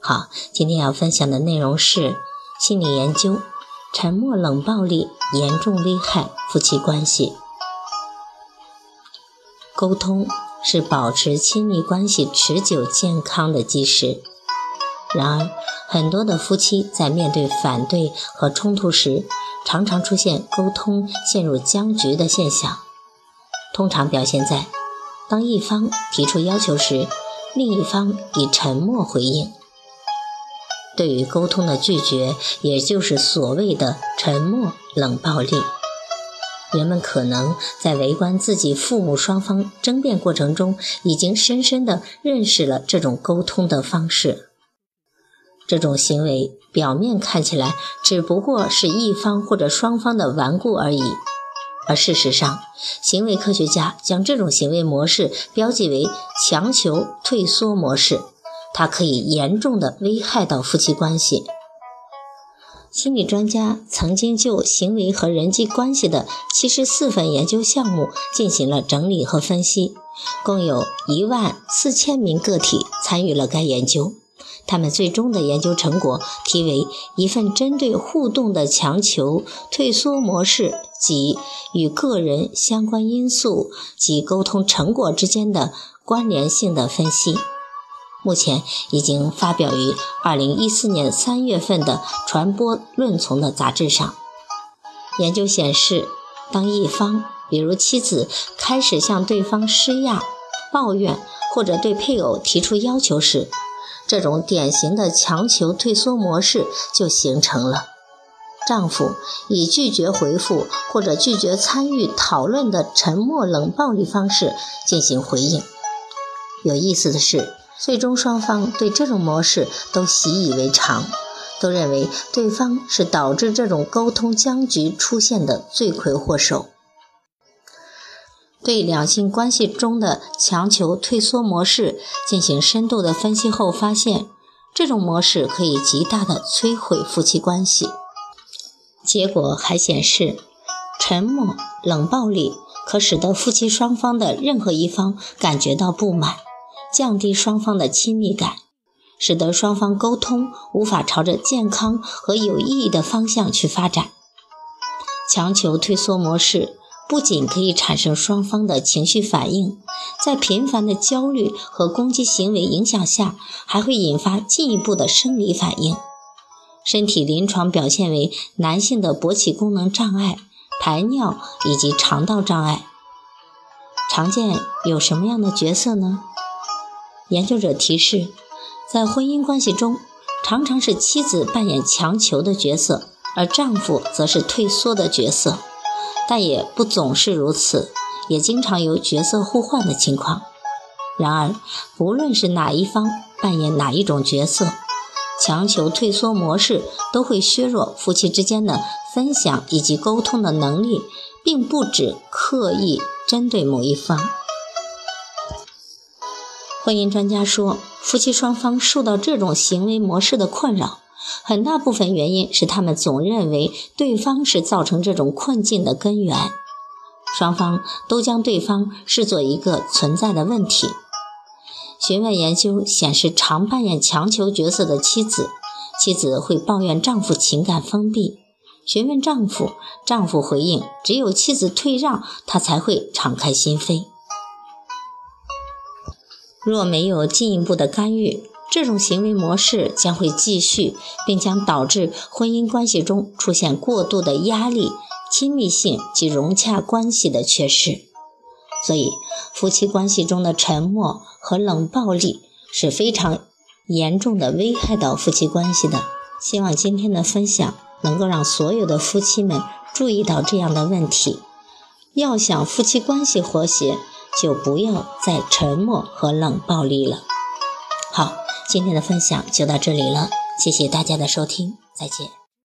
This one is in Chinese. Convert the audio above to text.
好，今天要分享的内容是心理研究：沉默冷暴力严重危害夫妻关系。沟通是保持亲密关系持久健康的基石。然而，很多的夫妻在面对反对和冲突时，常常出现沟通陷入僵局的现象。通常表现在，当一方提出要求时，另一方以沉默回应。对于沟通的拒绝，也就是所谓的沉默冷暴力。人们可能在围观自己父母双方争辩过程中，已经深深地认识了这种沟通的方式。这种行为表面看起来只不过是一方或者双方的顽固而已，而事实上，行为科学家将这种行为模式标记为强求退缩模式。它可以严重的危害到夫妻关系。心理专家曾经就行为和人际关系的七十四份研究项目进行了整理和分析，共有一万四千名个体参与了该研究。他们最终的研究成果题为《一份针对互动的强求退缩模式及与个人相关因素及沟通成果之间的关联性的分析》。目前已经发表于二零一四年三月份的《传播论丛》的杂志上。研究显示，当一方，比如妻子，开始向对方施压、抱怨或者对配偶提出要求时，这种典型的强求退缩模式就形成了。丈夫以拒绝回复或者拒绝参与讨论的沉默冷暴力方式进行回应。有意思的是。最终，双方对这种模式都习以为常，都认为对方是导致这种沟通僵局出现的罪魁祸首。对两性关系中的强求退缩模式进行深度的分析后，发现这种模式可以极大的摧毁夫妻关系。结果还显示，沉默冷暴力可使得夫妻双方的任何一方感觉到不满。降低双方的亲密感，使得双方沟通无法朝着健康和有意义的方向去发展。强求退缩模式不仅可以产生双方的情绪反应，在频繁的焦虑和攻击行为影响下，还会引发进一步的生理反应。身体临床表现为男性的勃起功能障碍、排尿以及肠道障碍。常见有什么样的角色呢？研究者提示，在婚姻关系中，常常是妻子扮演强求的角色，而丈夫则是退缩的角色，但也不总是如此，也经常有角色互换的情况。然而，不论是哪一方扮演哪一种角色，强求退缩模式都会削弱夫妻之间的分享以及沟通的能力，并不只刻意针对某一方。婚姻专家说，夫妻双方受到这种行为模式的困扰，很大部分原因是他们总认为对方是造成这种困境的根源，双方都将对方视作一个存在的问题。询问研究显示，常扮演强求角色的妻子，妻子会抱怨丈夫情感封闭；询问丈夫，丈夫回应只有妻子退让，他才会敞开心扉。若没有进一步的干预，这种行为模式将会继续，并将导致婚姻关系中出现过度的压力、亲密性及融洽关系的缺失。所以，夫妻关系中的沉默和冷暴力是非常严重的危害到夫妻关系的。希望今天的分享能够让所有的夫妻们注意到这样的问题。要想夫妻关系和谐。就不要再沉默和冷暴力了。好，今天的分享就到这里了，谢谢大家的收听，再见。